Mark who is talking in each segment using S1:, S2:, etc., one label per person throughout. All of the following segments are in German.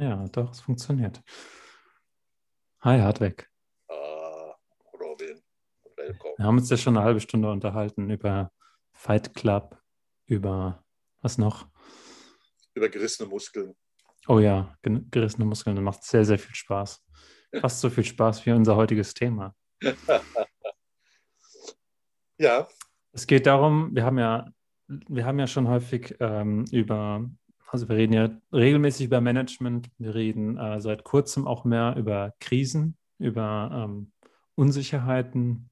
S1: Ja, doch, es funktioniert. Hi, Hartweg.
S2: Ah, Robin, willkommen.
S1: Wir haben uns ja schon eine halbe Stunde unterhalten über Fight Club, über was noch?
S2: Über gerissene Muskeln.
S1: Oh ja, gerissene Muskeln, das macht sehr, sehr viel Spaß. Fast so viel Spaß wie unser heutiges Thema.
S2: ja.
S1: Es geht darum, wir haben ja, wir haben ja schon häufig ähm, über also wir reden ja regelmäßig über Management, wir reden äh, seit kurzem auch mehr über Krisen, über ähm, Unsicherheiten.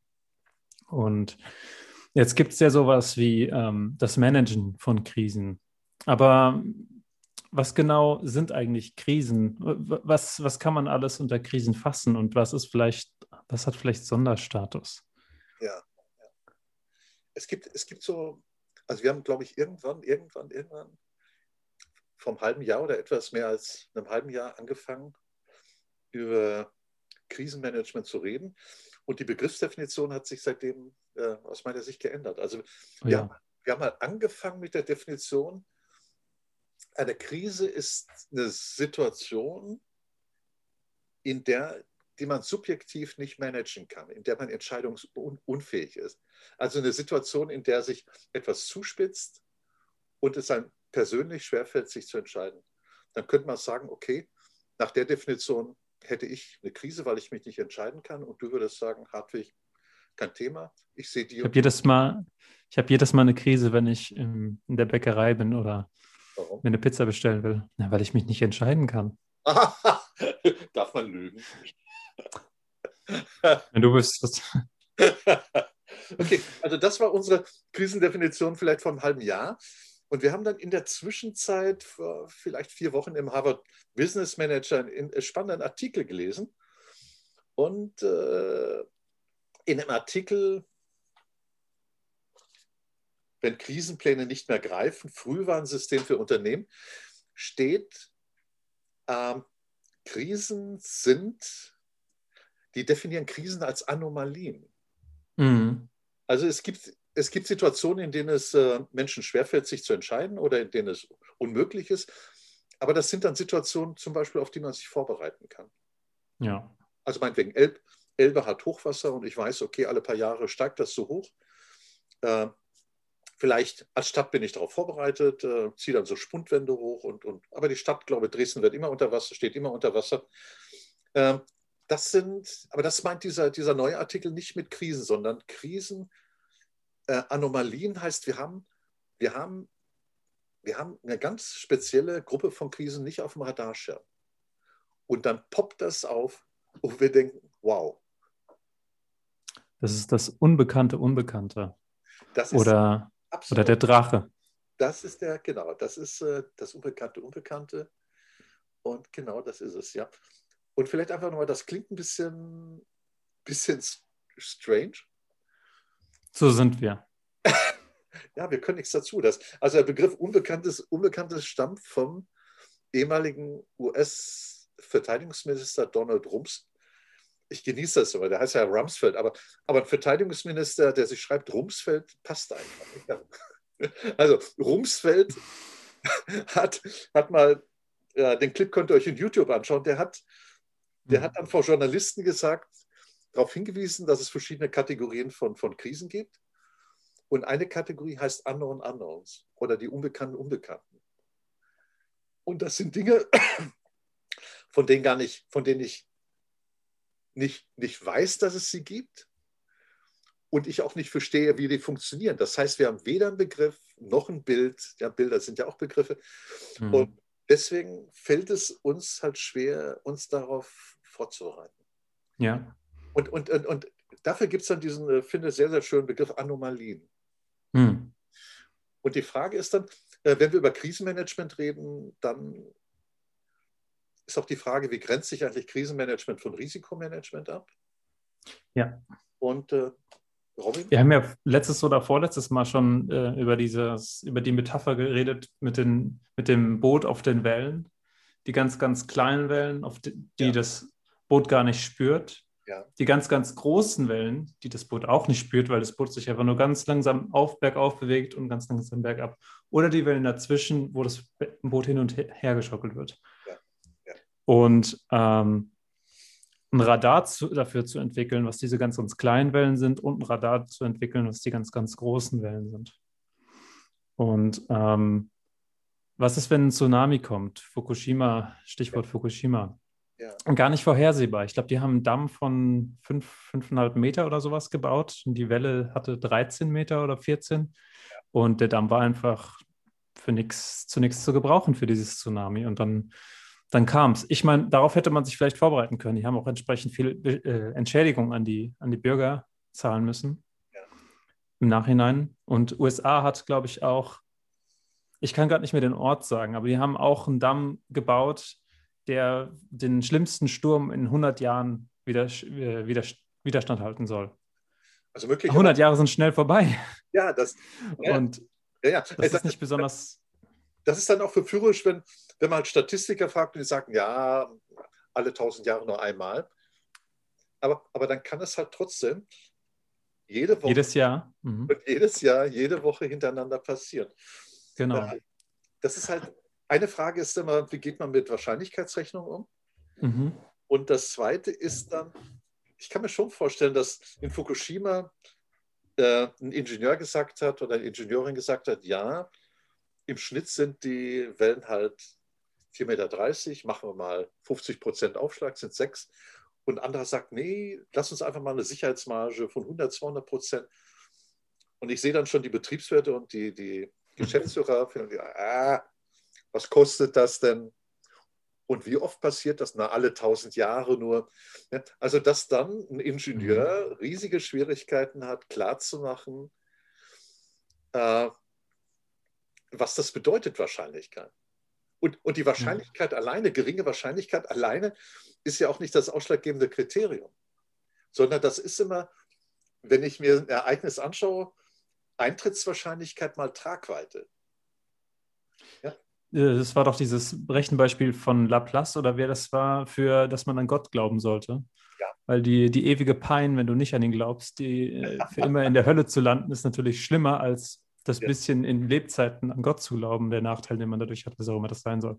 S1: Und jetzt gibt es ja sowas wie ähm, das Managen von Krisen. Aber was genau sind eigentlich Krisen? Was, was kann man alles unter Krisen fassen und was ist vielleicht, was hat vielleicht Sonderstatus?
S2: Ja. Es gibt, es gibt so, also wir haben, glaube ich, irgendwann, irgendwann, irgendwann vom halben Jahr oder etwas mehr als einem halben Jahr angefangen, über Krisenmanagement zu reden. Und die Begriffsdefinition hat sich seitdem äh, aus meiner Sicht geändert. Also wir, ja. haben, wir haben mal angefangen mit der Definition, eine Krise ist eine Situation, in der die man subjektiv nicht managen kann, in der man entscheidungsunfähig ist. Also eine Situation, in der sich etwas zuspitzt und es ein persönlich schwerfällt, sich zu entscheiden, dann könnte man sagen, okay, nach der Definition hätte ich eine Krise, weil ich mich nicht entscheiden kann und du würdest sagen, Hartwig, kein Thema. Ich sehe die.
S1: Ich habe jedes Mal, ich habe jedes Mal eine Krise, wenn ich in der Bäckerei bin oder Warum? mir eine Pizza bestellen will, ja, weil ich mich nicht entscheiden kann.
S2: Darf man lügen?
S1: Wenn du wüsstest.
S2: okay, also das war unsere Krisendefinition vielleicht vor einem halben Jahr. Und wir haben dann in der Zwischenzeit, vor vielleicht vier Wochen, im Harvard Business Manager einen spannenden Artikel gelesen. Und äh, in dem Artikel, wenn Krisenpläne nicht mehr greifen, Frühwarnsystem für Unternehmen, steht, äh, Krisen sind, die definieren Krisen als Anomalien. Mhm. Also es gibt es gibt Situationen, in denen es äh, Menschen schwerfällt, sich zu entscheiden oder in denen es unmöglich ist. Aber das sind dann Situationen zum Beispiel, auf die man sich vorbereiten kann.
S1: Ja.
S2: Also meinetwegen, Elb, Elbe hat Hochwasser und ich weiß, okay, alle paar Jahre steigt das so hoch. Äh, vielleicht als Stadt bin ich darauf vorbereitet, äh, ziehe dann so Spundwände hoch und, und aber die Stadt, glaube ich, Dresden wird immer unter Wasser, steht immer unter Wasser. Äh, das sind, aber das meint dieser, dieser neue Artikel nicht mit Krisen, sondern Krisen äh, Anomalien heißt, wir haben, wir, haben, wir haben eine ganz spezielle Gruppe von Krisen nicht auf dem Radarschirm. Und dann poppt das auf und wir denken, wow.
S1: Das ist das unbekannte Unbekannte.
S2: Das
S1: oder, oder der Drache.
S2: Das ist der, genau, das ist äh, das unbekannte Unbekannte. Und genau das ist es, ja. Und vielleicht einfach nochmal, das klingt ein bisschen, bisschen strange.
S1: So sind wir.
S2: ja, wir können nichts dazu. Das, also der Begriff Unbekanntes, Unbekanntes stammt vom ehemaligen US-Verteidigungsminister Donald Rums. Ich genieße das aber, der heißt ja Rumsfeld, aber, aber ein Verteidigungsminister, der sich schreibt Rumsfeld, passt einfach. Also Rumsfeld hat, hat mal, ja, den Clip könnt ihr euch in YouTube anschauen, der hat, der hat dann vor Journalisten gesagt, darauf hingewiesen, dass es verschiedene Kategorien von, von Krisen gibt. Und eine Kategorie heißt Unknown Unknowns oder die unbekannten Unbekannten. Und das sind Dinge, von denen gar nicht, von denen ich nicht, nicht weiß, dass es sie gibt und ich auch nicht verstehe, wie die funktionieren. Das heißt, wir haben weder einen Begriff noch ein Bild. Ja, Bilder sind ja auch Begriffe. Mhm. Und deswegen fällt es uns halt schwer, uns darauf vorzubereiten.
S1: Ja.
S2: Und, und, und, und dafür gibt es dann diesen, äh, finde ich, sehr, sehr schönen Begriff Anomalien. Hm. Und die Frage ist dann, äh, wenn wir über Krisenmanagement reden, dann ist auch die Frage, wie grenzt sich eigentlich Krisenmanagement von Risikomanagement ab?
S1: Ja.
S2: Und äh, Robin?
S1: Wir haben ja letztes oder vorletztes Mal schon äh, über, dieses, über die Metapher geredet mit, den, mit dem Boot auf den Wellen, die ganz, ganz kleinen Wellen, auf die, die ja. das Boot gar nicht spürt.
S2: Ja.
S1: Die ganz, ganz großen Wellen, die das Boot auch nicht spürt, weil das Boot sich einfach nur ganz langsam auf, bergauf bewegt und ganz langsam bergab. Oder die Wellen dazwischen, wo das Boot hin und her geschockelt wird.
S2: Ja. Ja.
S1: Und ähm, ein Radar zu, dafür zu entwickeln, was diese ganz, ganz kleinen Wellen sind, und ein Radar zu entwickeln, was die ganz, ganz großen Wellen sind. Und ähm, was ist, wenn ein Tsunami kommt? Fukushima, Stichwort. Fukushima. Ja. Und gar nicht vorhersehbar. Ich glaube, die haben einen Damm von 5,5 Meter oder sowas gebaut und die Welle hatte 13 Meter oder 14. Ja. Und der Damm war einfach für nichts zu nichts zu gebrauchen für dieses Tsunami. Und dann, dann kam es. Ich meine, darauf hätte man sich vielleicht vorbereiten können. Die haben auch entsprechend viel äh, Entschädigung an die, an die Bürger zahlen müssen ja. im Nachhinein. Und USA hat, glaube ich, auch, ich kann gerade nicht mehr den Ort sagen, aber die haben auch einen Damm gebaut, der den schlimmsten Sturm in 100 Jahren wieder, äh, wieder, Widerstand halten soll. Also wirklich. 100 Jahre sind schnell vorbei.
S2: Ja, das.
S1: Ja, und ja, ja. das, das ist nicht besonders.
S2: Das ist dann auch verführerisch, wenn, wenn man halt Statistiker fragt und die sagen, ja, alle 1000 Jahre nur einmal. Aber, aber dann kann es halt trotzdem jede Woche.
S1: Jedes Jahr.
S2: Mhm. Jedes Jahr, jede Woche hintereinander passieren.
S1: Genau.
S2: Das ist halt eine Frage ist immer, wie geht man mit Wahrscheinlichkeitsrechnungen um? Mhm. Und das Zweite ist dann, ich kann mir schon vorstellen, dass in Fukushima äh, ein Ingenieur gesagt hat oder eine Ingenieurin gesagt hat, ja, im Schnitt sind die Wellen halt 4,30 Meter, machen wir mal 50 Prozent Aufschlag, sind sechs. Und anderer sagt, nee, lass uns einfach mal eine Sicherheitsmarge von 100, 200 Prozent. Und ich sehe dann schon die Betriebswerte und die, die Geschäftsführer, und die, ah, was kostet das denn? Und wie oft passiert das? Na, alle tausend Jahre nur. Also, dass dann ein Ingenieur mhm. riesige Schwierigkeiten hat, klarzumachen, äh, was das bedeutet, Wahrscheinlichkeit. Und, und die Wahrscheinlichkeit mhm. alleine, geringe Wahrscheinlichkeit alleine, ist ja auch nicht das ausschlaggebende Kriterium, sondern das ist immer, wenn ich mir ein Ereignis anschaue, Eintrittswahrscheinlichkeit mal Tragweite.
S1: Äh, das war doch dieses Rechenbeispiel von Laplace oder wer das war, für dass man an Gott glauben sollte. Ja. Weil die, die ewige Pein, wenn du nicht an ihn glaubst, die äh, für immer in der Hölle zu landen, ist natürlich schlimmer als das ja. bisschen in Lebzeiten an Gott zu glauben, der Nachteil, den man dadurch hat, was auch immer das sein soll.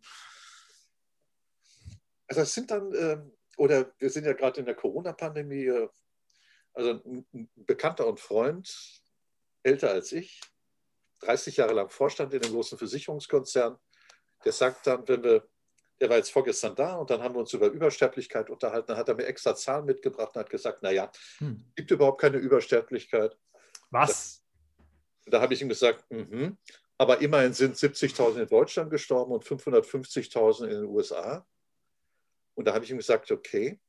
S2: Also es sind dann, äh, oder wir sind ja gerade in der Corona-Pandemie, äh, also ein Bekannter und Freund, älter als ich, 30 Jahre lang Vorstand in einem großen Versicherungskonzern, der sagt dann, wenn wir, der war jetzt vorgestern da und dann haben wir uns über Übersterblichkeit unterhalten, dann hat er mir extra Zahlen mitgebracht und hat gesagt, naja, hm. gibt überhaupt keine Übersterblichkeit.
S1: Was?
S2: Da, da habe ich ihm gesagt, mh, aber immerhin sind 70.000 in Deutschland gestorben und 550.000 in den USA. Und da habe ich ihm gesagt, okay.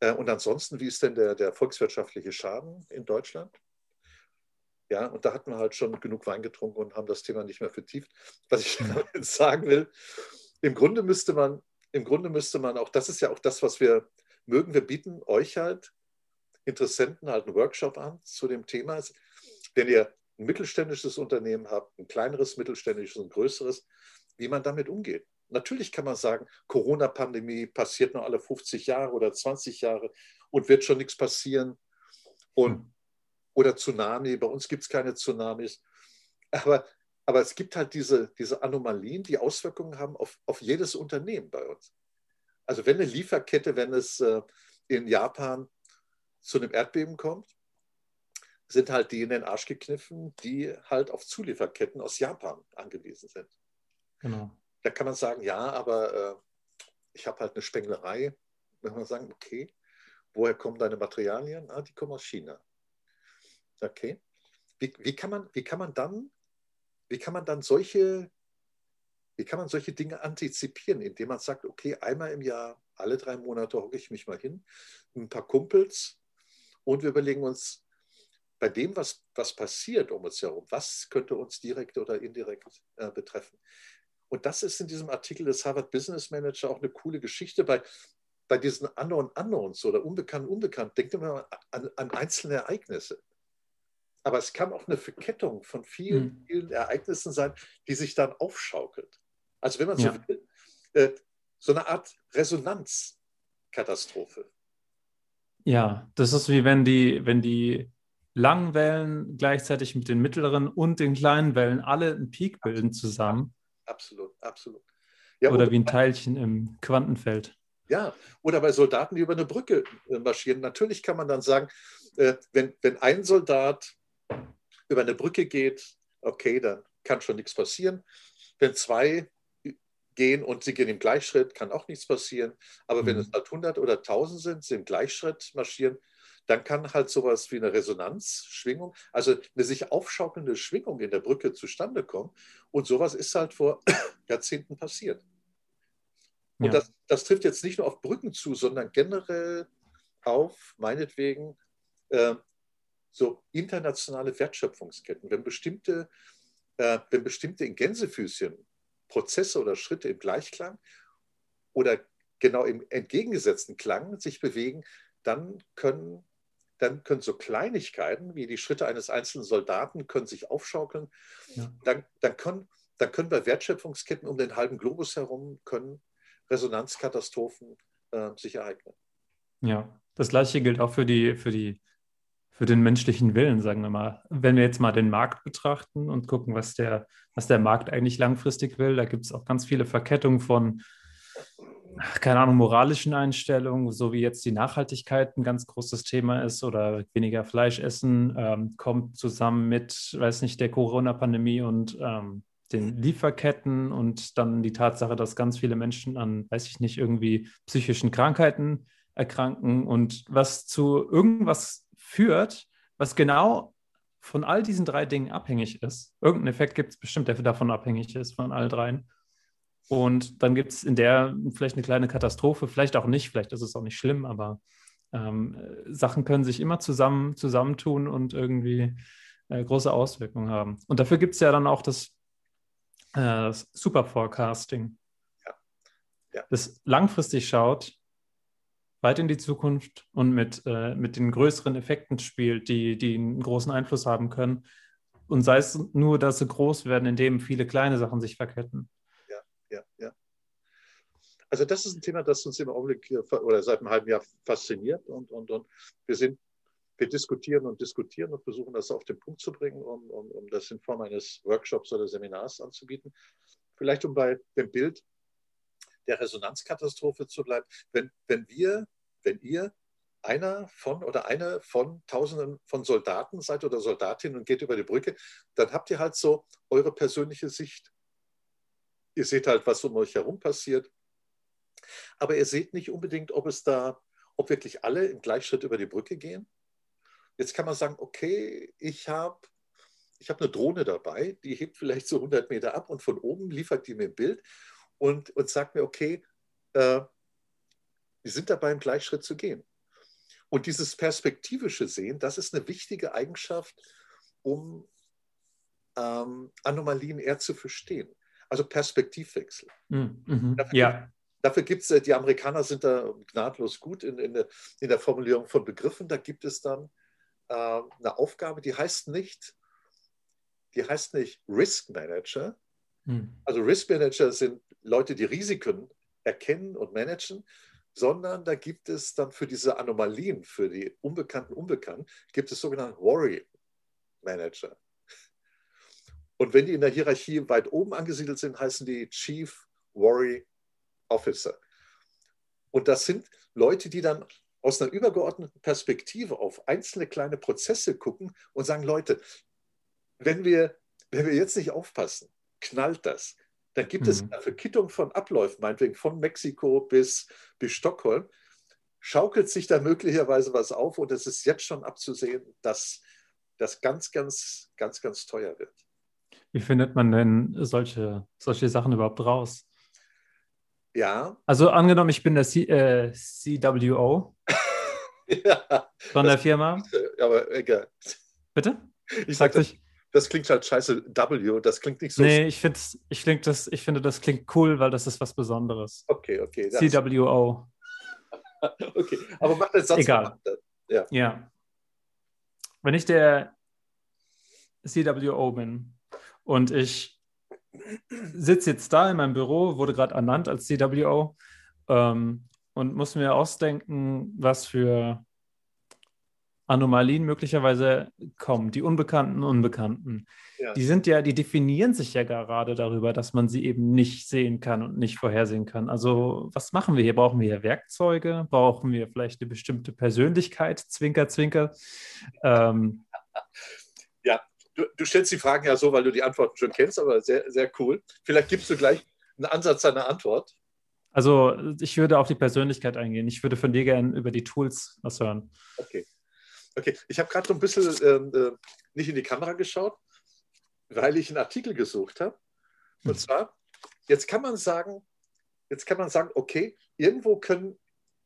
S2: Äh, und ansonsten, wie ist denn der, der volkswirtschaftliche Schaden in Deutschland? Ja, und da hatten wir halt schon genug Wein getrunken und haben das Thema nicht mehr vertieft. Was ich damit sagen will, im Grunde müsste man, im Grunde müsste man auch, das ist ja auch das, was wir mögen, wir bieten euch halt Interessenten halt einen Workshop an zu dem Thema. Wenn ihr ein mittelständisches Unternehmen habt, ein kleineres mittelständisches, ein größeres, wie man damit umgeht. Natürlich kann man sagen, Corona-Pandemie passiert nur alle 50 Jahre oder 20 Jahre und wird schon nichts passieren. Und hm oder Tsunami. Bei uns gibt es keine Tsunamis. Aber, aber es gibt halt diese, diese Anomalien, die Auswirkungen haben auf, auf jedes Unternehmen bei uns. Also wenn eine Lieferkette, wenn es äh, in Japan zu einem Erdbeben kommt, sind halt die in den Arsch gekniffen, die halt auf Zulieferketten aus Japan angewiesen sind.
S1: Genau.
S2: Da kann man sagen, ja, aber äh, ich habe halt eine Spenglerei. Wenn man sagen, okay, woher kommen deine Materialien? Ah, die kommen aus China. Okay. Wie, wie, kann man, wie kann man dann, wie kann man dann solche, wie kann man solche Dinge antizipieren, indem man sagt, okay, einmal im Jahr, alle drei Monate hocke ich mich mal hin, ein paar Kumpels und wir überlegen uns, bei dem, was, was passiert um uns herum, was könnte uns direkt oder indirekt äh, betreffen. Und das ist in diesem Artikel des Harvard Business Manager auch eine coole Geschichte. Bei, bei diesen Unknown Unknowns oder Unbekannt Unbekannt, denkt immer an, an einzelne Ereignisse. Aber es kann auch eine Verkettung von vielen, mhm. vielen Ereignissen sein, die sich dann aufschaukelt. Also wenn man so ja. will, äh, so eine Art Resonanzkatastrophe.
S1: Ja, das ist wie wenn die, wenn die langen Wellen gleichzeitig mit den mittleren und den kleinen Wellen alle einen Peak bilden zusammen.
S2: Absolut, absolut.
S1: Ja, oder wie ein Teilchen im Quantenfeld.
S2: Ja, oder bei Soldaten, die über eine Brücke äh, marschieren. Natürlich kann man dann sagen, äh, wenn, wenn ein Soldat über eine Brücke geht, okay, dann kann schon nichts passieren. Wenn zwei gehen und sie gehen im Gleichschritt, kann auch nichts passieren. Aber mhm. wenn es halt 100 oder 1000 sind, sie im Gleichschritt marschieren, dann kann halt sowas wie eine Resonanzschwingung, also eine sich aufschaukelnde Schwingung in der Brücke zustande kommen. Und sowas ist halt vor Jahrzehnten passiert. Und ja. das, das, trifft jetzt nicht nur auf Brücken zu, sondern generell auf, meinetwegen, äh, so internationale Wertschöpfungsketten. Wenn bestimmte, äh, wenn bestimmte in Gänsefüßchen Prozesse oder Schritte im Gleichklang oder genau im entgegengesetzten Klang sich bewegen, dann können, dann können so Kleinigkeiten wie die Schritte eines einzelnen Soldaten können sich aufschaukeln. Ja. Dann, dann, können, dann können bei Wertschöpfungsketten um den halben Globus herum können Resonanzkatastrophen äh, sich ereignen.
S1: Ja, das gleiche gilt auch für die, für die für den menschlichen Willen, sagen wir mal. Wenn wir jetzt mal den Markt betrachten und gucken, was der, was der Markt eigentlich langfristig will, da gibt es auch ganz viele Verkettungen von, keine Ahnung, moralischen Einstellungen, so wie jetzt die Nachhaltigkeit ein ganz großes Thema ist oder weniger Fleisch essen, ähm, kommt zusammen mit, weiß nicht, der Corona-Pandemie und ähm, den Lieferketten und dann die Tatsache, dass ganz viele Menschen an, weiß ich nicht, irgendwie psychischen Krankheiten erkranken und was zu irgendwas führt, was genau von all diesen drei Dingen abhängig ist. Irgendeinen Effekt gibt es bestimmt, der davon abhängig ist, von all dreien. Und dann gibt es in der vielleicht eine kleine Katastrophe, vielleicht auch nicht, vielleicht ist es auch nicht schlimm, aber ähm, Sachen können sich immer zusammen zusammentun und irgendwie äh, große Auswirkungen haben. Und dafür gibt es ja dann auch das, äh, das Super Forecasting, ja. Ja. das langfristig schaut, weit in die Zukunft und mit, äh, mit den größeren Effekten spielt, die, die einen großen Einfluss haben können. Und sei es nur, dass sie groß werden, indem viele kleine Sachen sich verketten.
S2: Ja, ja, ja. Also das ist ein Thema, das uns im Augenblick oder seit einem halben Jahr fasziniert und, und, und wir sind, wir diskutieren und diskutieren und versuchen das auf den Punkt zu bringen, um, um, um das in Form eines Workshops oder Seminars anzubieten. Vielleicht um bei dem Bild der Resonanzkatastrophe zu bleiben. Wenn, wenn wir, wenn ihr einer von oder eine von Tausenden von Soldaten seid oder Soldatinnen und geht über die Brücke, dann habt ihr halt so eure persönliche Sicht. Ihr seht halt, was um euch herum passiert. Aber ihr seht nicht unbedingt, ob es da, ob wirklich alle im Gleichschritt über die Brücke gehen. Jetzt kann man sagen, okay, ich habe ich hab eine Drohne dabei, die hebt vielleicht so 100 Meter ab und von oben liefert die mir ein Bild und, und sagt mir, okay, äh, wir sind dabei, im Gleichschritt zu gehen. Und dieses perspektivische Sehen, das ist eine wichtige Eigenschaft, um ähm, Anomalien eher zu verstehen. Also Perspektivwechsel.
S1: Mhm. mhm. Dafür, ja.
S2: Dafür gibt es, äh, die Amerikaner sind da gnadlos gut in, in, der, in der Formulierung von Begriffen. Da gibt es dann äh, eine Aufgabe, die heißt nicht, die heißt nicht Risk Manager. Mhm. Also Risk Manager sind Leute, die Risiken erkennen und managen, sondern da gibt es dann für diese Anomalien, für die Unbekannten Unbekannten, gibt es sogenannte Worry Manager. Und wenn die in der Hierarchie weit oben angesiedelt sind, heißen die Chief Worry Officer. Und das sind Leute, die dann aus einer übergeordneten Perspektive auf einzelne kleine Prozesse gucken und sagen, Leute, wenn wir, wenn wir jetzt nicht aufpassen, knallt das dann gibt mhm. es eine Verkittung von Abläufen, meinetwegen von Mexiko bis, bis Stockholm, schaukelt sich da möglicherweise was auf und es ist jetzt schon abzusehen, dass das ganz, ganz, ganz, ganz teuer wird.
S1: Wie findet man denn solche, solche Sachen überhaupt raus?
S2: Ja.
S1: Also angenommen, ich bin der C, äh, CWO ja, von der Firma.
S2: Aber egal.
S1: Bitte?
S2: Ich sag das, das klingt halt scheiße W, das klingt nicht so.
S1: Nee, ich, ich, das, ich finde, das klingt cool, weil das ist was Besonderes.
S2: Okay, okay.
S1: CWO.
S2: okay, aber mach den Satz
S1: Egal. Ja. ja. Wenn ich der CWO bin und ich sitze jetzt da in meinem Büro, wurde gerade ernannt als CWO ähm, und muss mir ausdenken, was für Anomalien möglicherweise kommen, die Unbekannten, Unbekannten, ja. die sind ja, die definieren sich ja gerade darüber, dass man sie eben nicht sehen kann und nicht vorhersehen kann. Also was machen wir hier? Brauchen wir hier Werkzeuge? Brauchen wir vielleicht eine bestimmte Persönlichkeit? Zwinker, zwinker. Ähm,
S2: ja, du, du stellst die Fragen ja so, weil du die Antworten schon kennst, aber sehr, sehr cool. Vielleicht gibst du gleich einen Ansatz deiner Antwort.
S1: Also ich würde auf die Persönlichkeit eingehen. Ich würde von dir gerne über die Tools was hören.
S2: Okay. Okay, ich habe gerade so ein bisschen ähm, äh, nicht in die Kamera geschaut, weil ich einen Artikel gesucht habe. Und hm. zwar, jetzt kann man sagen, jetzt kann man sagen, okay, irgendwo können,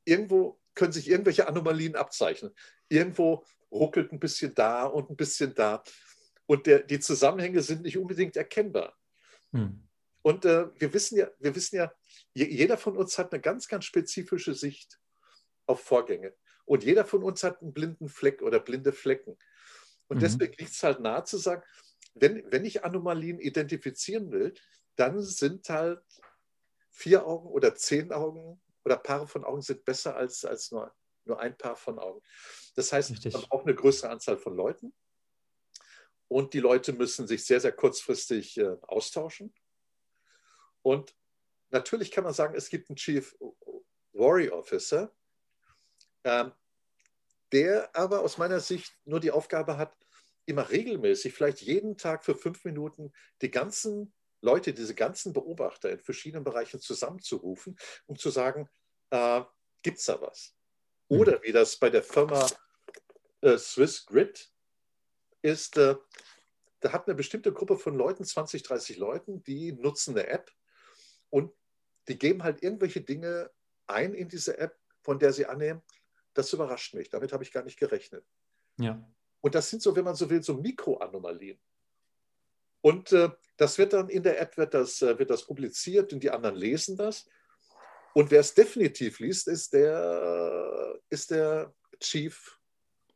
S2: irgendwo können sich irgendwelche Anomalien abzeichnen. Irgendwo ruckelt ein bisschen da und ein bisschen da. Und der, die Zusammenhänge sind nicht unbedingt erkennbar. Hm. Und äh, wir wissen ja, wir wissen ja, jeder von uns hat eine ganz, ganz spezifische Sicht auf Vorgänge. Und jeder von uns hat einen blinden Fleck oder blinde Flecken. Und mhm. deswegen liegt es halt nahe zu sagen, wenn, wenn ich Anomalien identifizieren will, dann sind halt vier Augen oder zehn Augen oder Paare von Augen sind besser als, als nur, nur ein Paar von Augen. Das heißt, Richtig. man braucht eine größere Anzahl von Leuten. Und die Leute müssen sich sehr, sehr kurzfristig äh, austauschen. Und natürlich kann man sagen, es gibt einen Chief Warrior Officer, ähm, der aber aus meiner Sicht nur die Aufgabe hat, immer regelmäßig, vielleicht jeden Tag für fünf Minuten, die ganzen Leute, diese ganzen Beobachter in verschiedenen Bereichen zusammenzurufen, um zu sagen, äh, gibt es da was? Mhm. Oder wie das bei der Firma äh, Swiss Grid ist, äh, da hat eine bestimmte Gruppe von Leuten, 20, 30 Leuten, die nutzen eine App und die geben halt irgendwelche Dinge ein in diese App, von der sie annehmen, das überrascht mich. Damit habe ich gar nicht gerechnet.
S1: Ja.
S2: Und das sind so, wenn man so will, so Mikroanomalien. Und äh, das wird dann in der App wird das, äh, wird das publiziert und die anderen lesen das. Und wer es definitiv liest, ist der, ist der Chief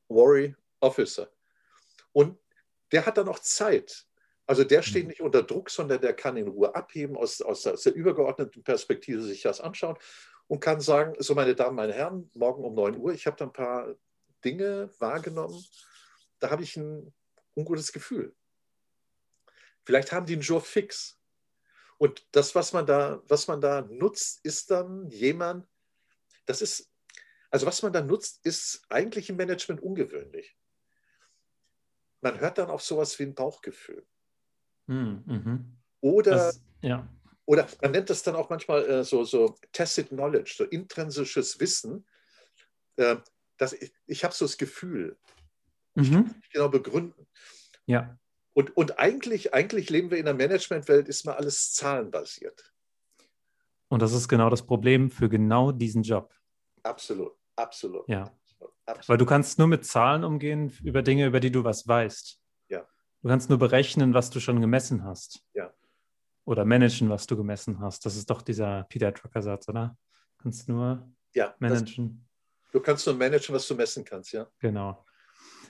S2: Worry Officer. Und der hat dann auch Zeit. Also der steht mhm. nicht unter Druck, sondern der kann in Ruhe abheben, aus, aus, aus der übergeordneten Perspektive sich das anschauen und kann sagen, so meine Damen, meine Herren, morgen um 9 Uhr, ich habe da ein paar Dinge wahrgenommen, da habe ich ein ungutes Gefühl. Vielleicht haben die einen Jour fix. Und das, was man da, was man da nutzt, ist dann jemand, das ist, also was man da nutzt, ist eigentlich im Management ungewöhnlich. Man hört dann auf sowas wie ein Bauchgefühl.
S1: Hm, mhm.
S2: Oder das, ja. Oder man nennt das dann auch manchmal äh, so, so tacit knowledge, so intrinsisches Wissen. Äh, dass ich, ich habe so das Gefühl, mhm. ich kann nicht genau begründen.
S1: Ja.
S2: Und, und eigentlich, eigentlich leben wir in der Managementwelt, ist mal alles zahlenbasiert.
S1: Und das ist genau das Problem für genau diesen Job.
S2: Absolut, absolut.
S1: Ja. Absolut. Weil du kannst nur mit Zahlen umgehen über Dinge, über die du was weißt.
S2: Ja.
S1: Du kannst nur berechnen, was du schon gemessen hast.
S2: Ja
S1: oder managen, was du gemessen hast. Das ist doch dieser Peter Drucker-Satz, oder? Du kannst nur
S2: ja,
S1: managen.
S2: Das, du kannst nur managen, was du messen kannst, ja.
S1: Genau.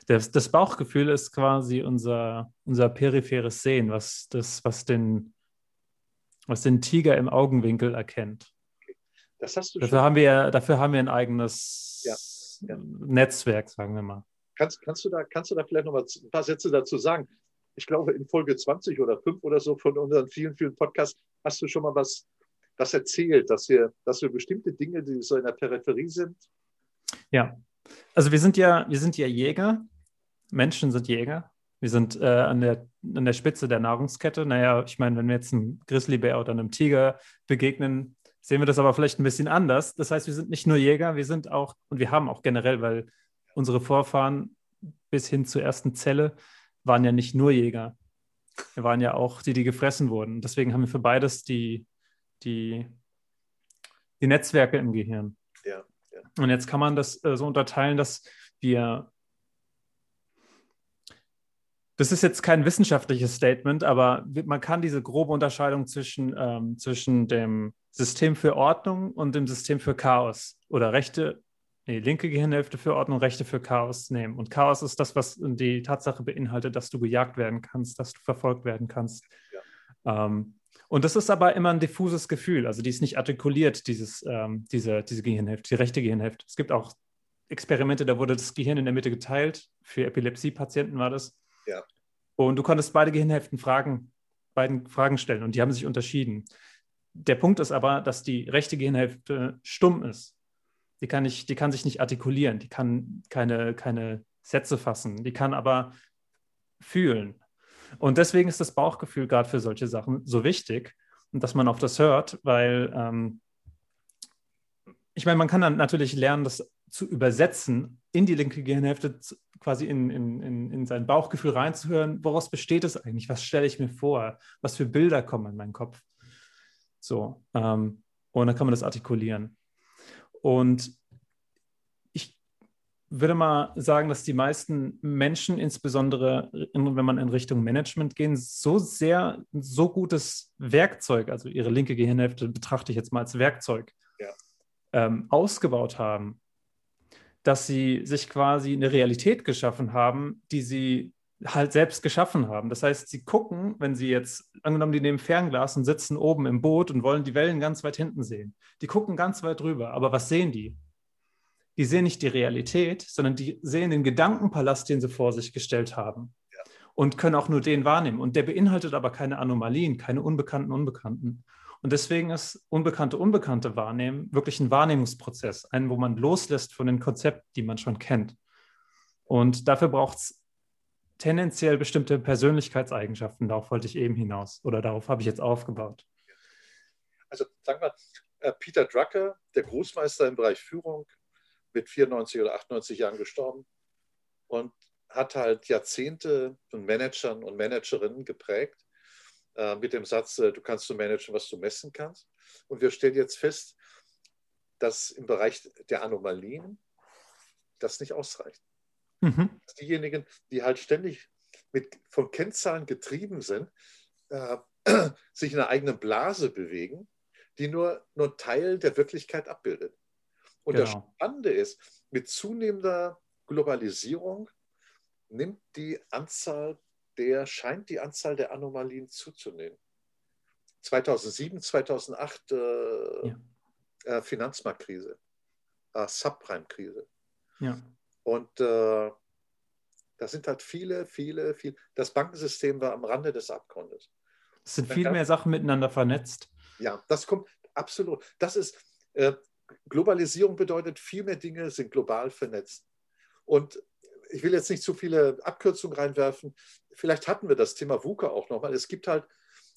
S1: Das, das Bauchgefühl ist quasi unser, unser peripheres Sehen, was, das, was, den, was den Tiger im Augenwinkel erkennt.
S2: Das hast du
S1: dafür schon. Haben wir, dafür haben wir ein eigenes ja, ja. Netzwerk, sagen wir mal.
S2: Kannst, kannst, du da, kannst du da vielleicht noch mal ein paar Sätze dazu sagen? Ich glaube, in Folge 20 oder 5 oder so von unseren vielen, vielen Podcasts hast du schon mal was, was erzählt, dass wir, dass wir bestimmte Dinge, die so in der Peripherie sind.
S1: Ja, also wir sind ja, wir sind ja Jäger. Menschen sind Jäger. Wir sind äh, an, der, an der Spitze der Nahrungskette. Naja, ich meine, wenn wir jetzt einem Grizzlybär oder einem Tiger begegnen, sehen wir das aber vielleicht ein bisschen anders. Das heißt, wir sind nicht nur Jäger, wir sind auch, und wir haben auch generell, weil unsere Vorfahren bis hin zur ersten Zelle waren ja nicht nur Jäger. Wir waren ja auch die, die gefressen wurden. Deswegen haben wir für beides die, die, die Netzwerke im Gehirn.
S2: Ja, ja.
S1: Und jetzt kann man das äh, so unterteilen, dass wir das ist jetzt kein wissenschaftliches Statement, aber man kann diese grobe Unterscheidung zwischen, ähm, zwischen dem System für Ordnung und dem System für Chaos oder rechte nee, linke Gehirnhälfte für Ordnung, rechte für Chaos nehmen. Und Chaos ist das, was die Tatsache beinhaltet, dass du gejagt werden kannst, dass du verfolgt werden kannst. Ja. Ähm, und das ist aber immer ein diffuses Gefühl. Also die ist nicht artikuliert, dieses, ähm, diese, diese Gehirnhälfte, die rechte Gehirnhälfte. Es gibt auch Experimente, da wurde das Gehirn in der Mitte geteilt. Für Epilepsie-Patienten war das.
S2: Ja.
S1: Und du konntest beide Gehirnhälften Fragen, beiden Fragen stellen und die haben sich unterschieden. Der Punkt ist aber, dass die rechte Gehirnhälfte stumm ist. Die kann, nicht, die kann sich nicht artikulieren, die kann keine, keine Sätze fassen, die kann aber fühlen. Und deswegen ist das Bauchgefühl gerade für solche Sachen so wichtig und dass man auf das hört, weil ähm, ich meine, man kann dann natürlich lernen, das zu übersetzen in die linke Gehirnhälfte, quasi in, in, in, in sein Bauchgefühl reinzuhören, woraus besteht es eigentlich? Was stelle ich mir vor? Was für Bilder kommen in meinen Kopf? So, ähm, und dann kann man das artikulieren. Und ich würde mal sagen, dass die meisten Menschen, insbesondere in, wenn man in Richtung Management gehen, so sehr, so gutes Werkzeug, also ihre linke Gehirnhälfte betrachte ich jetzt mal als Werkzeug,
S2: Ja.
S1: ähm, ausgebaut haben, dass sie sich quasi eine Realität geschaffen haben, die sie halt selbst geschaffen haben. Das heißt, sie gucken, wenn sie jetzt, angenommen, die nehmen Fernglas und sitzen oben im Boot und wollen die Wellen ganz weit hinten sehen. Die gucken ganz weit rüber, aber was sehen die? Die sehen nicht die Realität, sondern die sehen den Gedankenpalast, den sie vor sich gestellt haben.
S2: Ja.
S1: Und können auch nur den wahrnehmen. Und der beinhaltet aber keine Anomalien, keine unbekannten Unbekannten. Und deswegen ist unbekannte Unbekannte wahrnehmen wirklich ein Wahrnehmungsprozess, einen, wo man loslässt von den Konzepten, die man schon kennt. Und dafür braucht es tendenziell bestimmte Persönlichkeitseigenschaften. Darauf wollte ich eben hinaus oder darauf habe ich jetzt aufgebaut.
S2: Also sagen wir, äh, Peter Drucker, der Großmeister im Bereich Führung, mit 94 oder 98 Jahren gestorben und hat halt Jahrzehnte von Managern und Managerinnen geprägt äh, mit dem Satz, äh, du kannst so managen, was du messen kannst. Und wir stellen jetzt fest, dass im Bereich der Anomalien das nicht ausreicht.
S1: Mhm.
S2: Diejenigen, die halt ständig mit, von Kennzahlen getrieben sind, äh, sich in einer eigenen Blase bewegen, die nur, nur einen Teil der Wirklichkeit abbildet. Und das
S1: Genau.
S2: Spannende ist, mit zunehmender Globalisierung nimmt die Anzahl der, scheint die Anzahl der Anomalien zuzunehmen. 2007, 2008 äh,
S1: Ja.
S2: äh, Finanzmarktkrise, äh, Subprime-Krise.
S1: Ja.
S2: Und äh, da sind halt viele, viele, viele. Das Bankensystem war am Rande des Abgrundes.
S1: Es sind viel mehr Sachen miteinander vernetzt.
S2: Ja, das kommt absolut. Das ist, äh, Globalisierung bedeutet, viel mehr Dinge sind global vernetzt. Und ich will jetzt nicht zu viele Abkürzungen reinwerfen. Vielleicht hatten wir das Thema VUCA auch nochmal. Es gibt halt,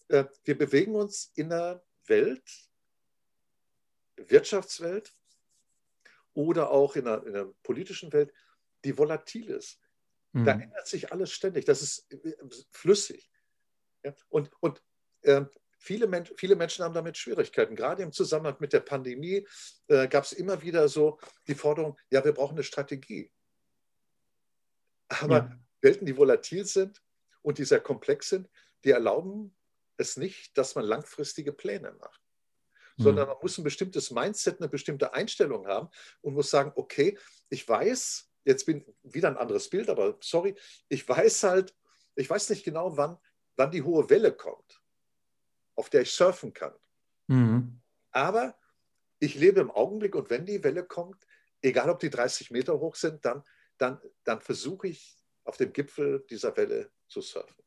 S2: äh, wir bewegen uns in einer Welt, Wirtschaftswelt oder auch in einer, in einer politischen Welt, die volatil ist. Da
S1: Mhm.
S2: ändert sich alles ständig. Das ist äh, flüssig. Ja? Und, und äh, viele, Men viele Menschen haben damit Schwierigkeiten. Gerade im Zusammenhang mit der Pandemie äh, gab es immer wieder so die Forderung, ja, wir brauchen eine Strategie. Aber
S1: Ja.
S2: Welten, die volatil sind und die sehr komplex sind, die erlauben es nicht, dass man langfristige Pläne macht. Sondern
S1: Mhm.
S2: man muss ein bestimmtes Mindset, eine bestimmte Einstellung haben und muss sagen, okay, ich weiß, jetzt bin wieder ein anderes Bild, aber sorry, ich weiß halt, ich weiß nicht genau, wann, wann die hohe Welle kommt, auf der ich surfen kann.
S1: Mhm.
S2: Aber ich lebe im Augenblick und wenn die Welle kommt, egal ob die 30 Meter hoch sind, dann, dann, dann versuche ich auf dem Gipfel dieser Welle zu surfen.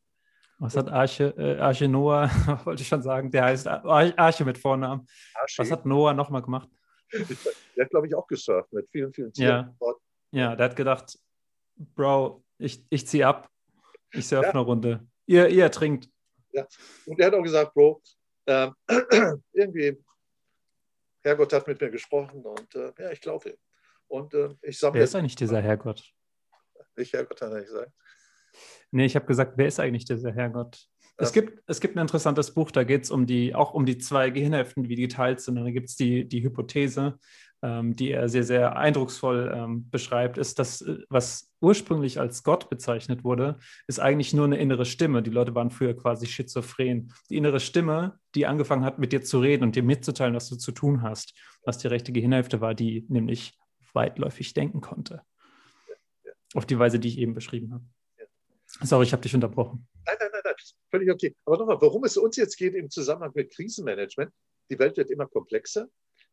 S1: Was hat Arche, äh, Arche Noah, wollte ich schon sagen, der heißt Ar- Arche mit Vornamen. Was hat Noah nochmal gemacht?
S2: Der hat, glaube ich, auch gesurft mit vielen, vielen
S1: Ja.
S2: Tieren.
S1: Ja, der hat gedacht, Bro, ich, ich ziehe ab. Ich surfe
S2: Ja.
S1: eine Runde. Ihr, ihr ertrinkt.
S2: Und er hat auch gesagt, Bro, ähm, irgendwie, Herrgott hat mit mir gesprochen und äh, ja, ich glaube ihm. Und äh, ich sammle
S1: Wer ist eigentlich dieser Herrgott?
S2: nicht Herrgott, hat er nicht gesagt.
S1: Nee, ich habe gesagt, wer ist eigentlich dieser Herrgott? Es
S2: Ja.
S1: gibt, es gibt ein interessantes Buch, da geht es um die, auch um die zwei Gehirnhälften, wie die geteilt sind. Und da gibt es die, die Hypothese, ähm, die er sehr, sehr eindrucksvoll ähm, beschreibt, ist, dass äh, was ursprünglich als Gott bezeichnet wurde, ist eigentlich nur eine innere Stimme. Die Leute waren früher quasi schizophren. Die innere Stimme, die angefangen hat, mit dir zu reden und dir mitzuteilen, was du zu tun hast, was die rechte Gehirnhälfte war, die nämlich weitläufig denken konnte. Auf die Weise, die ich eben beschrieben habe. Sorry, ich habe dich unterbrochen.
S2: Nein, nein, nein, nein, völlig okay. Aber nochmal, worum es uns jetzt geht im Zusammenhang mit Krisenmanagement, die Welt wird immer komplexer,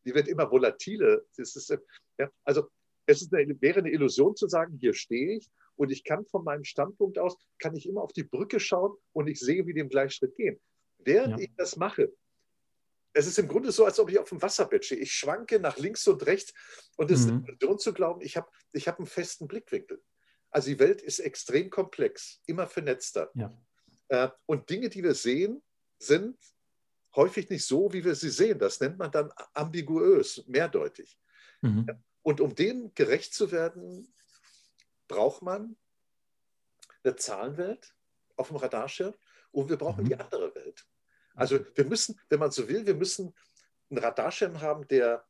S2: die wird immer volatiler. Das ist, äh, ja, also es eine, wäre eine Illusion zu sagen, hier stehe ich und ich kann von meinem Standpunkt aus, kann ich immer auf die Brücke schauen und ich sehe, wie die im Gleichschritt gehen. Während ja. ich das mache, es ist im Grunde so, als ob ich auf dem Wasserbett stehe. Ich schwanke nach links und rechts und es mhm. ist Illusion zu glauben, ich habe ich hab einen festen Blickwinkel. Also die Welt ist extrem komplex, immer vernetzter.
S1: Ja.
S2: Äh, und Dinge, die wir sehen, sind häufig nicht so, wie wir sie sehen. Das nennt man dann ambiguös, mehrdeutig. Mhm. Und um dem gerecht zu werden, braucht man eine Zahlenwelt auf dem Radarschirm und wir brauchen mhm. die andere Welt. Also wir müssen, wenn man so will, wir müssen einen Radarschirm haben, der,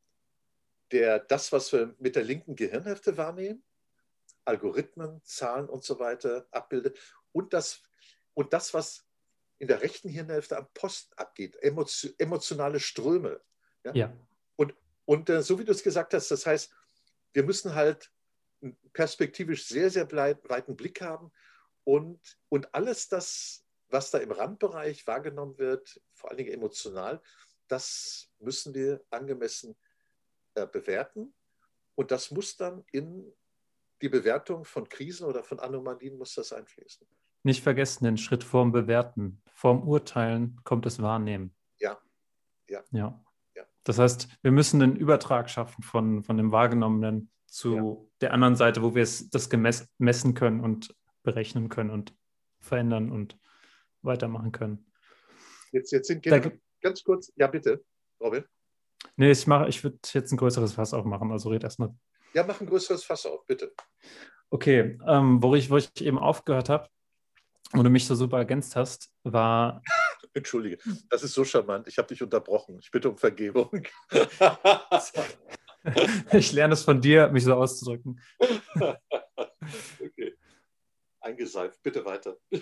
S2: der das, was wir mit der linken Gehirnhälfte wahrnehmen, Algorithmen, Zahlen und so weiter abbildet und das, und das was in der rechten Hirnhälfte am Posten abgeht, emotionale Ströme. Ja? ja. Und, und äh, so wie du es gesagt hast, das heißt, wir müssen halt perspektivisch sehr, sehr weiten Blick haben und, und alles das, was da im Randbereich wahrgenommen wird, vor allen Dingen emotional, das müssen wir angemessen äh, bewerten. Und das muss dann in die Bewertung von Krisen oder von Anomalien muss das einfließen.
S1: Nicht vergessen, den Schritt vorm Bewerten. Vorm Urteilen kommt das Wahrnehmen.
S2: Ja. Ja.
S1: ja. ja. Das heißt, wir müssen einen Übertrag schaffen von, von dem Wahrgenommenen zu ja. der anderen Seite, wo wir es das messen können und berechnen können und verändern und weitermachen können.
S2: Jetzt, jetzt sind da, ganz kurz, ja bitte, Robin.
S1: Nee, ich, ich würde jetzt ein größeres Fass aufmachen, also red erstmal.
S2: Ja, mach ein größeres Fass auf, bitte.
S1: Okay, ähm, wo, ich, wo ich eben aufgehört habe, wo du mich so super ergänzt hast, war.
S2: Entschuldige, das ist so charmant. Ich habe dich unterbrochen. Ich bitte um Vergebung.
S1: ich lerne es von dir, mich so auszudrücken.
S2: okay. Eingeseift. Bitte weiter.
S1: oh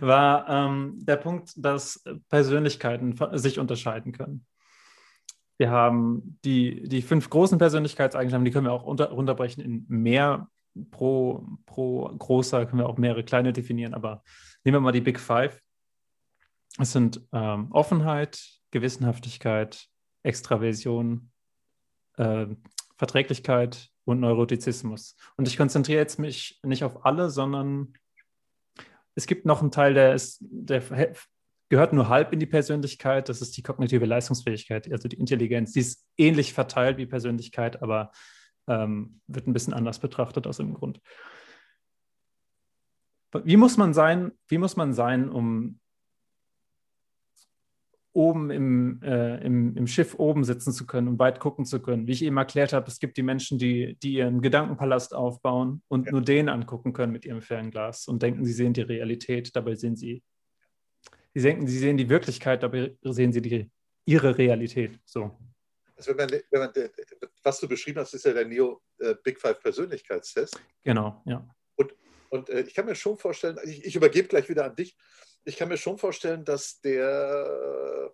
S1: war ähm, der Punkt, dass Persönlichkeiten sich unterscheiden können. Wir haben die, die fünf großen Persönlichkeitseigenschaften, die können wir auch unter, runterbrechen in mehr pro, pro großer, können wir auch mehrere kleine definieren, aber nehmen wir mal die Big Five. Es sind ähm, Offenheit, Gewissenhaftigkeit, Extraversion, äh, Verträglichkeit und Neurotizismus. Und ich konzentriere jetzt mich nicht auf alle, sondern es gibt noch einen Teil, der, ist, der gehört nur halb in die Persönlichkeit. Das ist die kognitive Leistungsfähigkeit, also die Intelligenz. Die ist ähnlich verteilt wie Persönlichkeit, aber ähm, wird ein bisschen anders betrachtet aus dem Grund. Wie muss man sein, wie muss man sein, um oben im, äh, im, im, Schiff oben sitzen zu können und weit gucken zu können. Wie ich eben erklärt habe, es gibt die Menschen, die, die ihren Gedankenpalast aufbauen und ja. nur den angucken können mit ihrem Fernglas und denken, sie sehen die Realität, dabei sehen sie, sie denken, sie sehen die Wirklichkeit, dabei sehen sie die, ihre Realität. So.
S2: Also wenn man, wenn man, was du beschrieben hast, ist ja der Neo äh, Big Five Persönlichkeitstest.
S1: Genau, ja.
S2: Und, und äh, ich kann mir schon vorstellen, ich, ich übergebe gleich wieder an dich, ich kann mir schon vorstellen, dass der,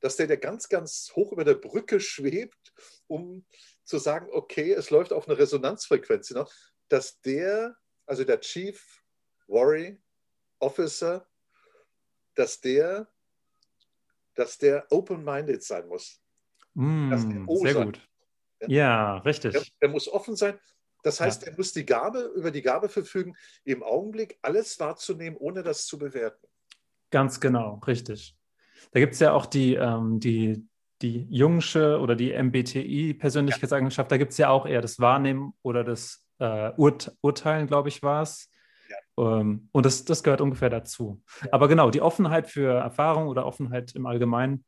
S2: dass der, der ganz, ganz hoch über der Brücke schwebt, um zu sagen, okay, es läuft auf eine Resonanzfrequenz hinaus, dass der, also der Chief Worry Officer, dass der, dass der open-minded sein muss.
S1: Mm, sehr sein. gut. Ja, ja richtig.
S2: Der, der, muss offen sein. Das heißt, ja. er muss die Gabe, über die Gabe verfügen, im Augenblick alles wahrzunehmen, ohne das zu bewerten.
S1: Ganz genau, richtig. Da gibt es ja auch die, ähm, die, die Jungsche oder die MBTI-Persönlichkeitseigenschaft, da gibt es ja auch eher das Wahrnehmen oder das äh, Urt Urteilen, glaube ich, war es. Ähm, und das, das gehört ungefähr dazu. Aber genau, die Offenheit für Erfahrung oder Offenheit im Allgemeinen